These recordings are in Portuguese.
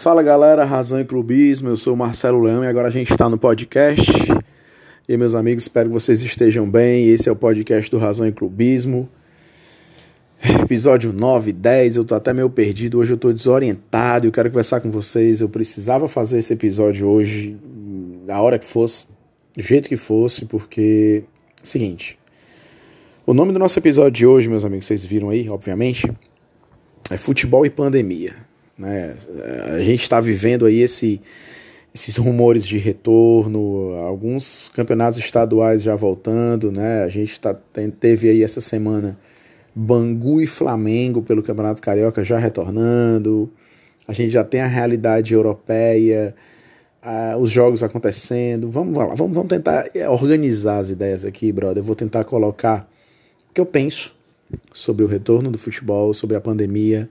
Fala galera, Razão e Clubismo, eu sou o Marcelo Leão e agora a gente está no podcast. E meus amigos, espero que vocês estejam bem. Esse é o podcast do Razão e Clubismo. Episódio 9, 10, eu tô até meio perdido, hoje eu tô desorientado eu quero conversar com vocês. Eu precisava fazer esse episódio hoje, a hora que fosse, do jeito que fosse, porque. Seguinte. O nome do nosso episódio de hoje, meus amigos, vocês viram aí, obviamente, é Futebol e Pandemia. Né? A gente está vivendo aí esse, esses rumores de retorno, alguns campeonatos estaduais já voltando, né? A gente tá, teve aí essa semana Bangu e Flamengo pelo Campeonato Carioca já retornando. A gente já tem a realidade europeia, os jogos acontecendo. Vamos lá, vamos, vamos tentar organizar as ideias aqui, brother. Eu vou tentar colocar o que eu penso sobre o retorno do futebol, sobre a pandemia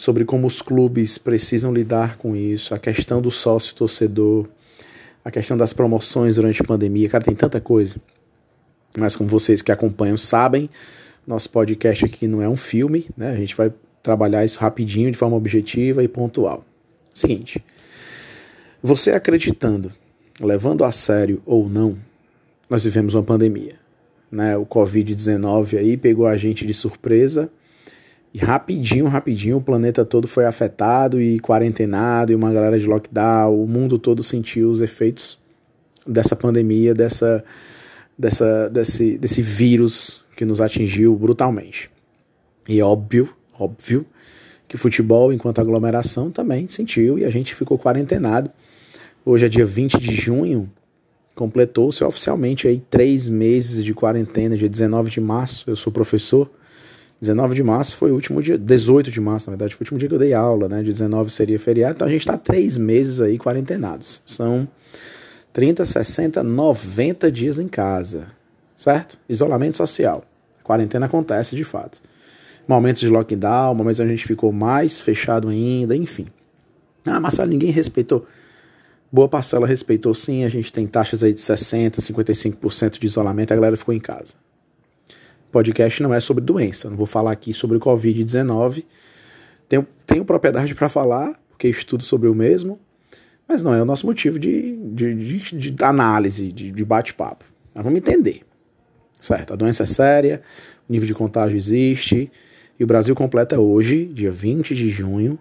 sobre como os clubes precisam lidar com isso, a questão do sócio torcedor, a questão das promoções durante a pandemia. Cara, tem tanta coisa. Mas como vocês que acompanham sabem, nosso podcast aqui não é um filme, né? A gente vai trabalhar isso rapidinho, de forma objetiva e pontual. Seguinte, você acreditando, levando a sério ou não, nós vivemos uma pandemia. Né? O Covid-19 aí pegou a gente de surpresa e rapidinho, rapidinho, o planeta todo foi afetado e quarentenado, e uma galera de lockdown, o mundo todo sentiu os efeitos dessa pandemia, dessa, dessa, desse, desse vírus que nos atingiu brutalmente. E óbvio, óbvio, que futebol, enquanto aglomeração, também sentiu e a gente ficou quarentenado. Hoje é dia 20 de junho, completou-se oficialmente aí três meses de quarentena, dia 19 de março, eu sou professor, 19 de março foi o último dia, 18 de março, na verdade, foi o último dia que eu dei aula, né? De 19 seria feriado, então a gente está três meses aí quarentenados. São 30, 60, 90 dias em casa, certo? Isolamento social. A quarentena acontece de fato. Momentos de lockdown, momentos onde a gente ficou mais fechado ainda, enfim. Ah, Marcelo, ninguém respeitou. Boa parcela respeitou sim, a gente tem taxas aí de 60%, 55% de isolamento, a galera ficou em casa podcast não é sobre doença. Não vou falar aqui sobre o Covid-19. Tenho, tenho propriedade para falar, porque estudo sobre o mesmo, mas não é o nosso motivo de, de, de, de análise, de, de bate-papo. Mas vamos entender. Certo? A doença é séria, o nível de contágio existe, e o Brasil completa hoje, dia 20 de junho,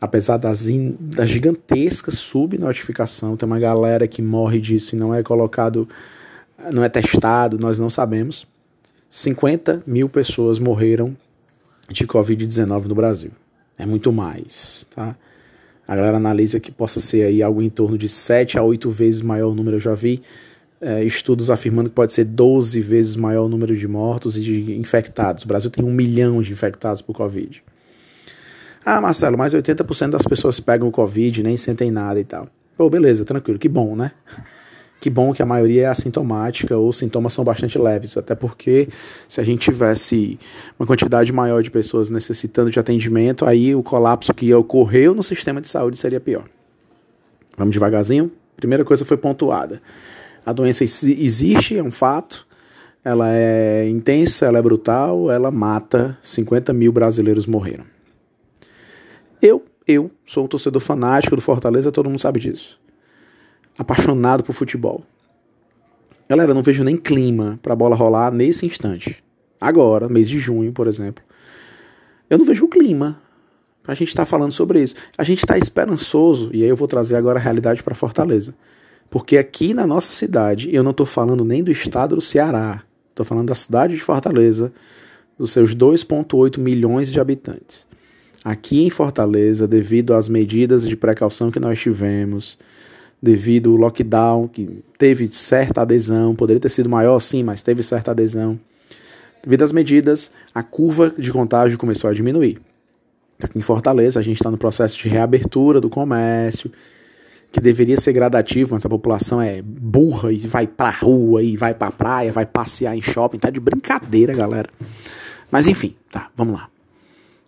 apesar das, in, das gigantescas subnotificação, tem uma galera que morre disso e não é colocado, não é testado, nós não sabemos. 50 mil pessoas morreram de Covid-19 no Brasil. É muito mais, tá? A galera analisa que possa ser aí algo em torno de 7 a 8 vezes maior o número. Eu já vi é, estudos afirmando que pode ser 12 vezes maior o número de mortos e de infectados. O Brasil tem um milhão de infectados por Covid. Ah, Marcelo, mas 80% das pessoas pegam o Covid nem sentem nada e tal. Pô, beleza, tranquilo, que bom, né? Que bom que a maioria é assintomática ou sintomas são bastante leves, até porque se a gente tivesse uma quantidade maior de pessoas necessitando de atendimento, aí o colapso que ocorreu no sistema de saúde seria pior. Vamos devagarzinho? Primeira coisa foi pontuada. A doença existe, é um fato, ela é intensa, ela é brutal, ela mata. 50 mil brasileiros morreram. Eu, eu sou um torcedor fanático do Fortaleza, todo mundo sabe disso apaixonado por futebol. Galera, não vejo nem clima para a bola rolar nesse instante. Agora, mês de junho, por exemplo. Eu não vejo clima para a gente estar tá falando sobre isso. A gente está esperançoso, e aí eu vou trazer agora a realidade para Fortaleza. Porque aqui na nossa cidade, eu não estou falando nem do estado do Ceará, estou falando da cidade de Fortaleza, dos seus 2,8 milhões de habitantes. Aqui em Fortaleza, devido às medidas de precaução que nós tivemos, devido ao lockdown, que teve certa adesão, poderia ter sido maior sim, mas teve certa adesão. Devido às medidas, a curva de contágio começou a diminuir. Aqui em Fortaleza, a gente está no processo de reabertura do comércio, que deveria ser gradativo, mas a população é burra e vai pra rua, e vai pra praia, vai passear em shopping, tá de brincadeira, galera. Mas enfim, tá, vamos lá.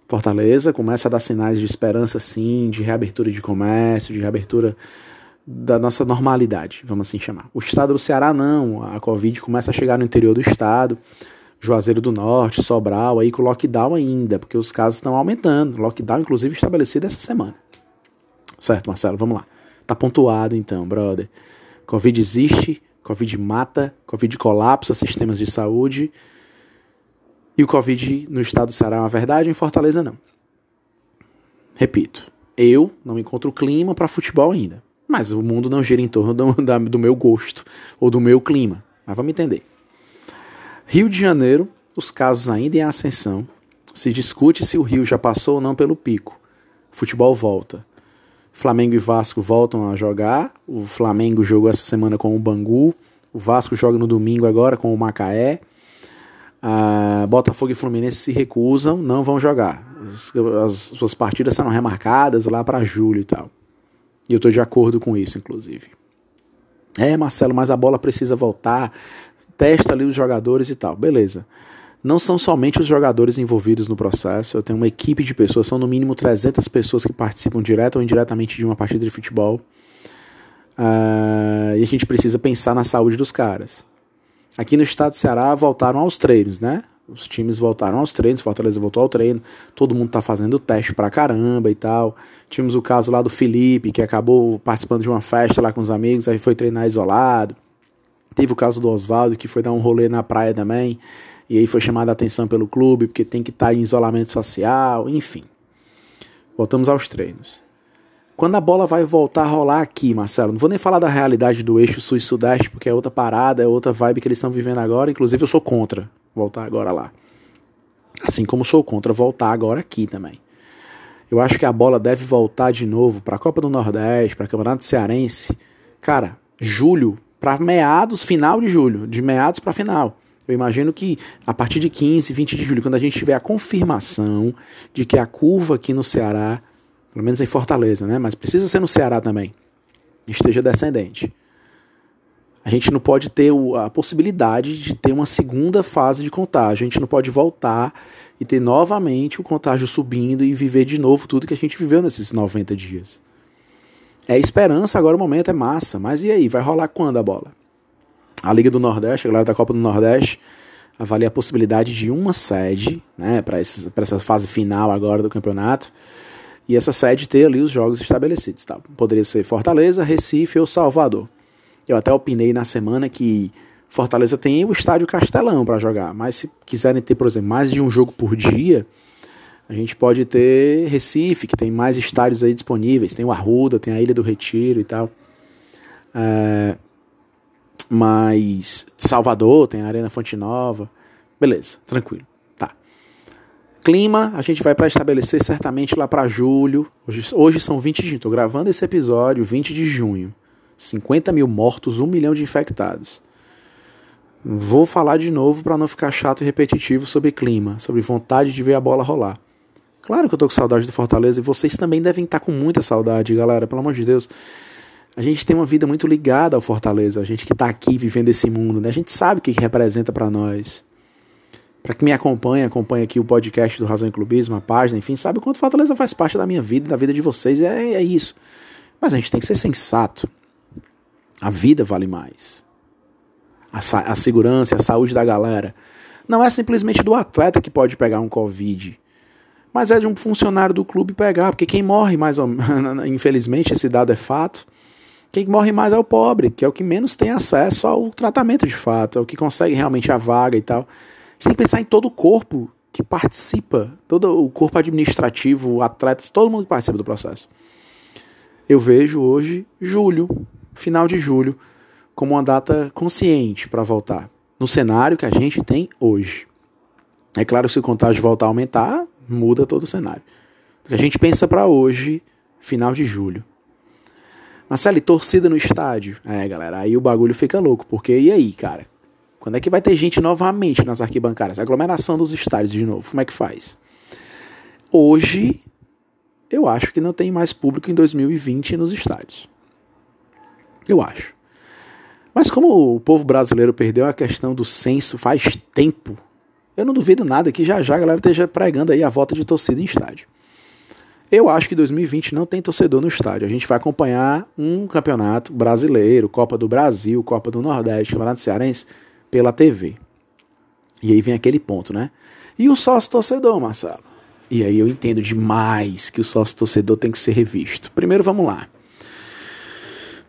Fortaleza começa a dar sinais de esperança, sim, de reabertura de comércio, de reabertura da nossa normalidade, vamos assim chamar. O estado do Ceará não, a Covid começa a chegar no interior do estado, Juazeiro do Norte, Sobral, aí com lockdown ainda, porque os casos estão aumentando. Lockdown, inclusive, estabelecido essa semana. Certo, Marcelo? Vamos lá. Tá pontuado então, brother. Covid existe, Covid mata, Covid colapsa sistemas de saúde. E o Covid no estado do Ceará é uma verdade, em Fortaleza não. Repito, eu não encontro clima para futebol ainda. Mas o mundo não gira em torno do, do meu gosto ou do meu clima. Mas vamos entender. Rio de Janeiro, os casos ainda em ascensão. Se discute se o Rio já passou ou não pelo pico. Futebol volta. Flamengo e Vasco voltam a jogar. O Flamengo jogou essa semana com o Bangu. O Vasco joga no domingo agora com o Macaé. A Botafogo e Fluminense se recusam, não vão jogar. As, suas partidas serão remarcadas lá para julho e tal. E eu estou de acordo com isso, inclusive. É, Marcelo, mas a bola precisa voltar. Testa ali os jogadores e tal. Beleza não são somente os jogadores envolvidos no processo, eu tenho uma equipe de pessoas, são no mínimo 300 pessoas que participam direto ou indiretamente de uma partida de futebol. Uh, e a gente precisa pensar na saúde dos caras. Aqui no estado do Ceará voltaram aos treinos, né? Os times voltaram aos treinos, Fortaleza voltou ao treino, todo mundo tá fazendo teste pra caramba e tal. Tivemos o caso lá do Felipe, que acabou participando de uma festa lá com os amigos, aí foi treinar isolado. Teve o caso do Oswaldo, que foi dar um rolê na praia também e aí foi chamada a atenção pelo clube porque tem que estar tá em isolamento social, enfim. Voltamos aos treinos. Quando a bola vai voltar a rolar aqui, Marcelo, não vou nem falar da realidade do eixo sul e sudeste, porque é outra parada, é outra vibe que eles estão vivendo agora. Inclusive, eu sou contra voltar agora lá. Assim como sou contra voltar agora aqui também. Eu acho que a bola deve voltar de novo para a Copa do Nordeste, para o Campeonato Cearense. Cara, julho, para meados, final de julho, de meados para final. Eu imagino que a partir de 15, 20 de julho, quando a gente tiver a confirmação de que a curva aqui no Ceará, pelo menos em Fortaleza, né, mas precisa ser no Ceará também, esteja descendente. A gente não pode ter a possibilidade de ter uma segunda fase de contágio. A gente não pode voltar e ter novamente o contágio subindo e viver de novo tudo que a gente viveu nesses 90 dias. É esperança, agora o momento é massa. Mas e aí, vai rolar quando a bola? A Liga do Nordeste, a galera da Copa do Nordeste, avalia a possibilidade de uma sede, né, para essa fase final agora do campeonato, e essa sede ter ali os jogos estabelecidos. Tá? Poderia ser Fortaleza, Recife ou Salvador. Eu até opinei na semana que Fortaleza tem o estádio Castelão para jogar, mas se quiserem ter, por exemplo, mais de um jogo por dia, a gente pode ter Recife, que tem mais estádios aí disponíveis, tem o Arruda, tem a Ilha do Retiro e tal. É, mas Salvador tem a Arena Fonte Nova. Beleza, tranquilo. Tá. Clima, a gente vai para estabelecer certamente lá para julho. Hoje, hoje são 20 de junho. Estou gravando esse episódio 20 de junho. 50 mil mortos, 1 milhão de infectados. Vou falar de novo para não ficar chato e repetitivo sobre clima, sobre vontade de ver a bola rolar. Claro que eu tô com saudade do Fortaleza e vocês também devem estar com muita saudade, galera, pelo amor de Deus a gente tem uma vida muito ligada ao Fortaleza, a gente que está aqui vivendo esse mundo, né? A gente sabe o que, que representa para nós. Para quem me acompanha, acompanha aqui o podcast do Razão e Clubismo, a página, enfim, sabe o quanto Fortaleza faz parte da minha vida, da vida de vocês, é, é isso. Mas a gente tem que ser sensato. A vida vale mais. A, a segurança, a saúde da galera. Não é simplesmente do atleta que pode pegar um Covid mas é de um funcionário do clube pegar, porque quem morre mais ou infelizmente esse dado é fato, quem morre mais é o pobre, que é o que menos tem acesso ao tratamento de fato, é o que consegue realmente a vaga e tal. A gente tem que pensar em todo o corpo que participa, todo o corpo administrativo, atletas, todo mundo que participa do processo. Eu vejo hoje julho, final de julho, como uma data consciente para voltar, no cenário que a gente tem hoje. É claro que se o contágio voltar a aumentar, muda todo o cenário. A gente pensa para hoje, final de julho. Marcelo, torcida no estádio? É, galera, aí o bagulho fica louco, porque e aí, cara? Quando é que vai ter gente novamente nas arquibancadas? Aglomeração dos estádios de novo, como é que faz? Hoje, eu acho que não tem mais público em 2020 nos estádios. Eu acho. Mas como o povo brasileiro perdeu a questão do censo faz tempo, eu não duvido nada que já já a galera esteja pregando aí a volta de torcida em estádio. Eu acho que 2020 não tem torcedor no estádio. A gente vai acompanhar um campeonato brasileiro, Copa do Brasil, Copa do Nordeste, Campeonato Cearense, pela TV. E aí vem aquele ponto, né? E o sócio torcedor, Marcelo? E aí eu entendo demais que o sócio torcedor tem que ser revisto. Primeiro, vamos lá.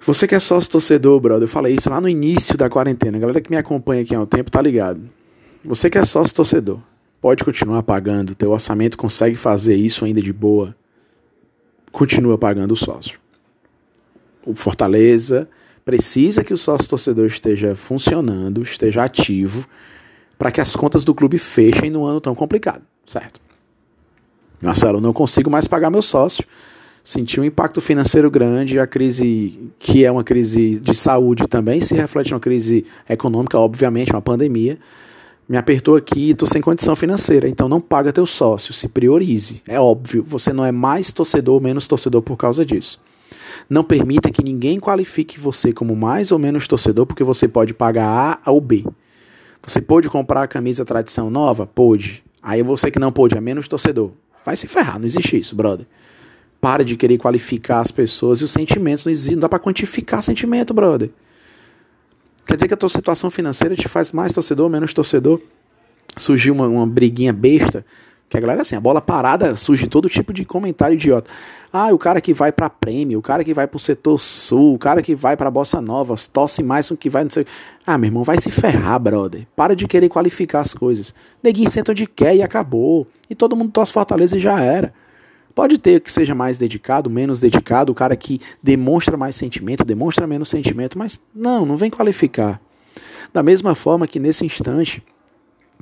Você que é sócio torcedor, brother, eu falei isso lá no início da quarentena. A galera que me acompanha aqui há um tempo tá ligado. Você que é sócio torcedor, pode continuar pagando. Teu orçamento consegue fazer isso ainda de boa. Continua pagando o sócio. O Fortaleza precisa que o sócio torcedor esteja funcionando, esteja ativo, para que as contas do clube fechem num ano tão complicado, certo? Marcelo, não consigo mais pagar meu sócio. Senti um impacto financeiro grande, a crise, que é uma crise de saúde também, se reflete numa crise econômica, obviamente, uma pandemia. Me apertou aqui e estou sem condição financeira, então não paga teu sócio, se priorize. É óbvio, você não é mais torcedor ou menos torcedor por causa disso. Não permita que ninguém qualifique você como mais ou menos torcedor, porque você pode pagar A ou B. Você pode comprar a camisa tradição nova? Pode. Aí você que não pôde é menos torcedor. Vai se ferrar, não existe isso, brother. Para de querer qualificar as pessoas e os sentimentos. Não, existe, não dá para quantificar sentimento, brother. Quer dizer que a tua situação financeira te faz mais torcedor menos torcedor? Surgiu uma, uma briguinha besta. Que a galera, assim, a bola parada surge todo tipo de comentário idiota. Ah, o cara que vai pra prêmio, o cara que vai pro setor sul, o cara que vai pra Bossa Nova, tosse mais do que vai, não sei. Ah, meu irmão, vai se ferrar, brother. Para de querer qualificar as coisas. Neguinho senta onde quer e acabou. E todo mundo torce Fortaleza e já era. Pode ter que seja mais dedicado, menos dedicado, o cara que demonstra mais sentimento, demonstra menos sentimento, mas não, não vem qualificar. Da mesma forma que nesse instante,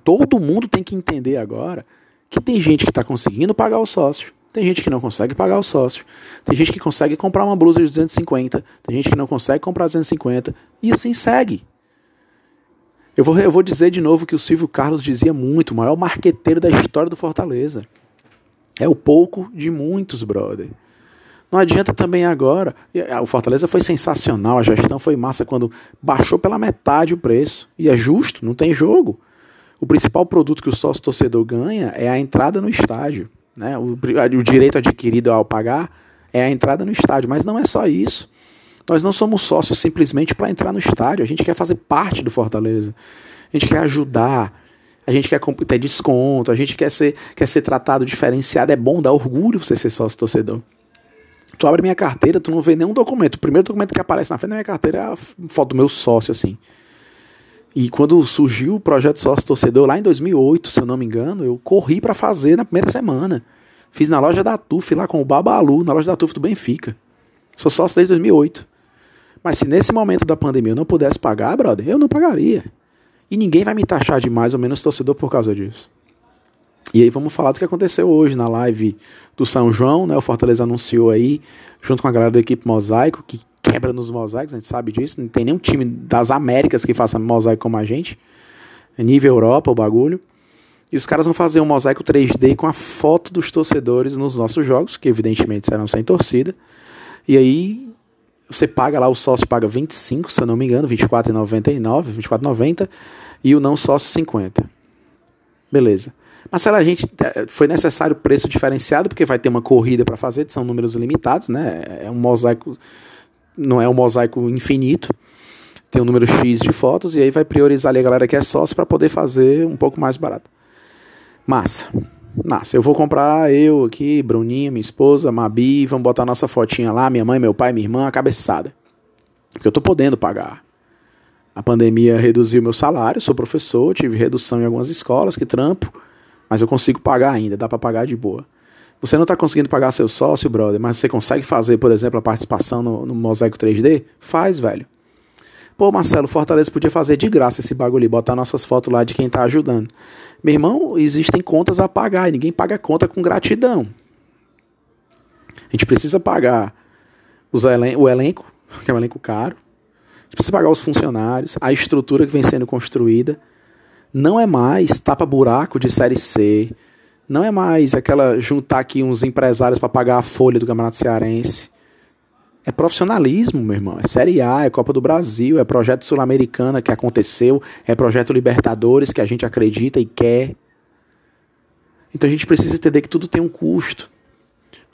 todo mundo tem que entender agora que tem gente que está conseguindo pagar o sócio tem gente que não consegue pagar o sócio. Tem gente que consegue comprar uma blusa de 250. Tem gente que não consegue comprar 250. E assim segue. Eu vou, eu vou dizer de novo que o Silvio Carlos dizia muito, o maior marqueteiro da história do Fortaleza. É o pouco de muitos, brother. Não adianta também agora. O Fortaleza foi sensacional, a gestão foi massa quando baixou pela metade o preço. E é justo, não tem jogo. O principal produto que o sócio torcedor ganha é a entrada no estádio. Né? O, o direito adquirido ao pagar é a entrada no estádio, mas não é só isso. Nós não somos sócios simplesmente para entrar no estádio, a gente quer fazer parte do Fortaleza, a gente quer ajudar, a gente quer ter desconto, a gente quer ser, quer ser tratado diferenciado. É bom, dá orgulho você ser sócio torcedor. Tu abre minha carteira, tu não vê nenhum documento. O primeiro documento que aparece na frente da minha carteira é a foto do meu sócio, assim. E quando surgiu o projeto sócio torcedor lá em 2008, se eu não me engano, eu corri para fazer na primeira semana. Fiz na loja da TUF lá com o Babalu, na loja da TUF do Benfica. Sou sócio desde 2008. Mas se nesse momento da pandemia eu não pudesse pagar, brother, eu não pagaria. E ninguém vai me taxar de mais ou menos torcedor por causa disso. E aí vamos falar do que aconteceu hoje na live do São João, né? O Fortaleza anunciou aí, junto com a galera da equipe Mosaico, que quebra nos mosaicos, a gente sabe disso. Não tem nenhum time das Américas que faça mosaico como a gente. É nível Europa o bagulho. E os caras vão fazer um mosaico 3D com a foto dos torcedores nos nossos jogos, que evidentemente serão sem torcida. E aí você paga lá, o sócio paga 25, se eu não me engano, 24,99, 24,90 e o não sócio 50. Beleza. Mas será a gente é, foi necessário preço diferenciado porque vai ter uma corrida para fazer, são números limitados, né? É um mosaico não é um mosaico infinito, tem um número X de fotos, e aí vai priorizar ali a galera que é sócio para poder fazer um pouco mais barato. Massa. Massa. Eu vou comprar eu aqui, Bruninha, minha esposa, Mabi, vamos botar nossa fotinha lá, minha mãe, meu pai, minha irmã, a cabeçada. Porque eu tô podendo pagar. A pandemia reduziu meu salário, sou professor, tive redução em algumas escolas, que trampo, mas eu consigo pagar ainda, dá para pagar de boa. Você não está conseguindo pagar seu sócio, brother, mas você consegue fazer, por exemplo, a participação no, no Mosaico 3D? Faz, velho. Pô, Marcelo, Fortaleza podia fazer de graça esse bagulho botar nossas fotos lá de quem está ajudando. Meu irmão, existem contas a pagar e ninguém paga conta com gratidão. A gente precisa pagar os elen o elenco, que é um elenco caro. A gente precisa pagar os funcionários, a estrutura que vem sendo construída. Não é mais tapa-buraco de série C, não é mais aquela juntar aqui uns empresários para pagar a folha do Campeonato Cearense. É profissionalismo, meu irmão. É Série A, é Copa do Brasil, é projeto Sul-Americana que aconteceu, é projeto Libertadores que a gente acredita e quer. Então a gente precisa entender que tudo tem um custo.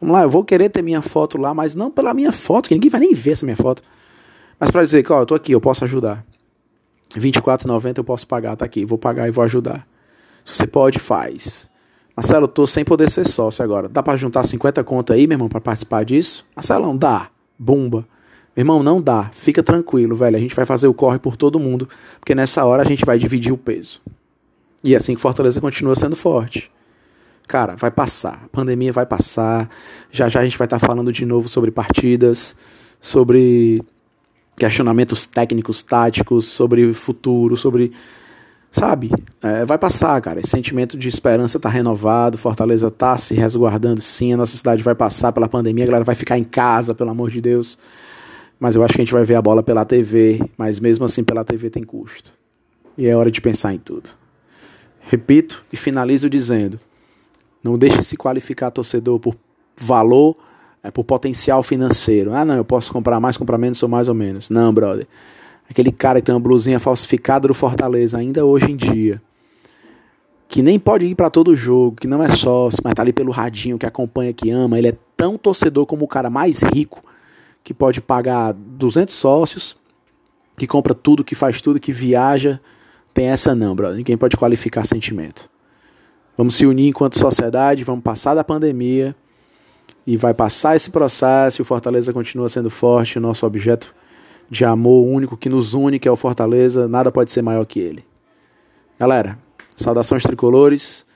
Vamos lá, eu vou querer ter minha foto lá, mas não pela minha foto, que ninguém vai nem ver essa minha foto. Mas para dizer que, ó, eu tô aqui, eu posso ajudar. R$24,90 eu posso pagar, tá aqui, vou pagar e vou ajudar. Se você pode, faz. Marcelo, tô sem poder ser sócio agora. Dá para juntar 50 contas aí, meu irmão, para participar disso? Marcelão, dá. Bomba. Meu irmão, não dá. Fica tranquilo, velho. A gente vai fazer o corre por todo mundo, porque nessa hora a gente vai dividir o peso. E é assim que Fortaleza continua sendo forte. Cara, vai passar. A pandemia vai passar. Já já a gente vai estar tá falando de novo sobre partidas, sobre questionamentos técnicos, táticos, sobre futuro, sobre sabe? É, vai passar, cara. Esse sentimento de esperança tá renovado, Fortaleza tá se resguardando sim, a nossa cidade vai passar pela pandemia, a galera vai ficar em casa, pelo amor de Deus. Mas eu acho que a gente vai ver a bola pela TV, mas mesmo assim pela TV tem custo. E é hora de pensar em tudo. Repito e finalizo dizendo: não deixe se qualificar torcedor por valor, é por potencial financeiro. Ah, não, eu posso comprar mais, comprar menos ou mais ou menos. Não, brother. Aquele cara que tem uma blusinha falsificada do Fortaleza ainda hoje em dia. Que nem pode ir para todo jogo, que não é sócio, mas tá ali pelo radinho, que acompanha, que ama. Ele é tão torcedor como o cara mais rico, que pode pagar 200 sócios, que compra tudo, que faz tudo, que viaja. Tem essa não, brother. Ninguém pode qualificar sentimento. Vamos se unir enquanto sociedade, vamos passar da pandemia e vai passar esse processo o Fortaleza continua sendo forte, o nosso objeto de amor único que nos une, que é o Fortaleza, nada pode ser maior que ele. Galera, saudações tricolores.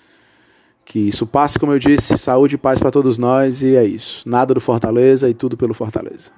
Que isso passe, como eu disse, saúde e paz para todos nós e é isso. Nada do Fortaleza e tudo pelo Fortaleza.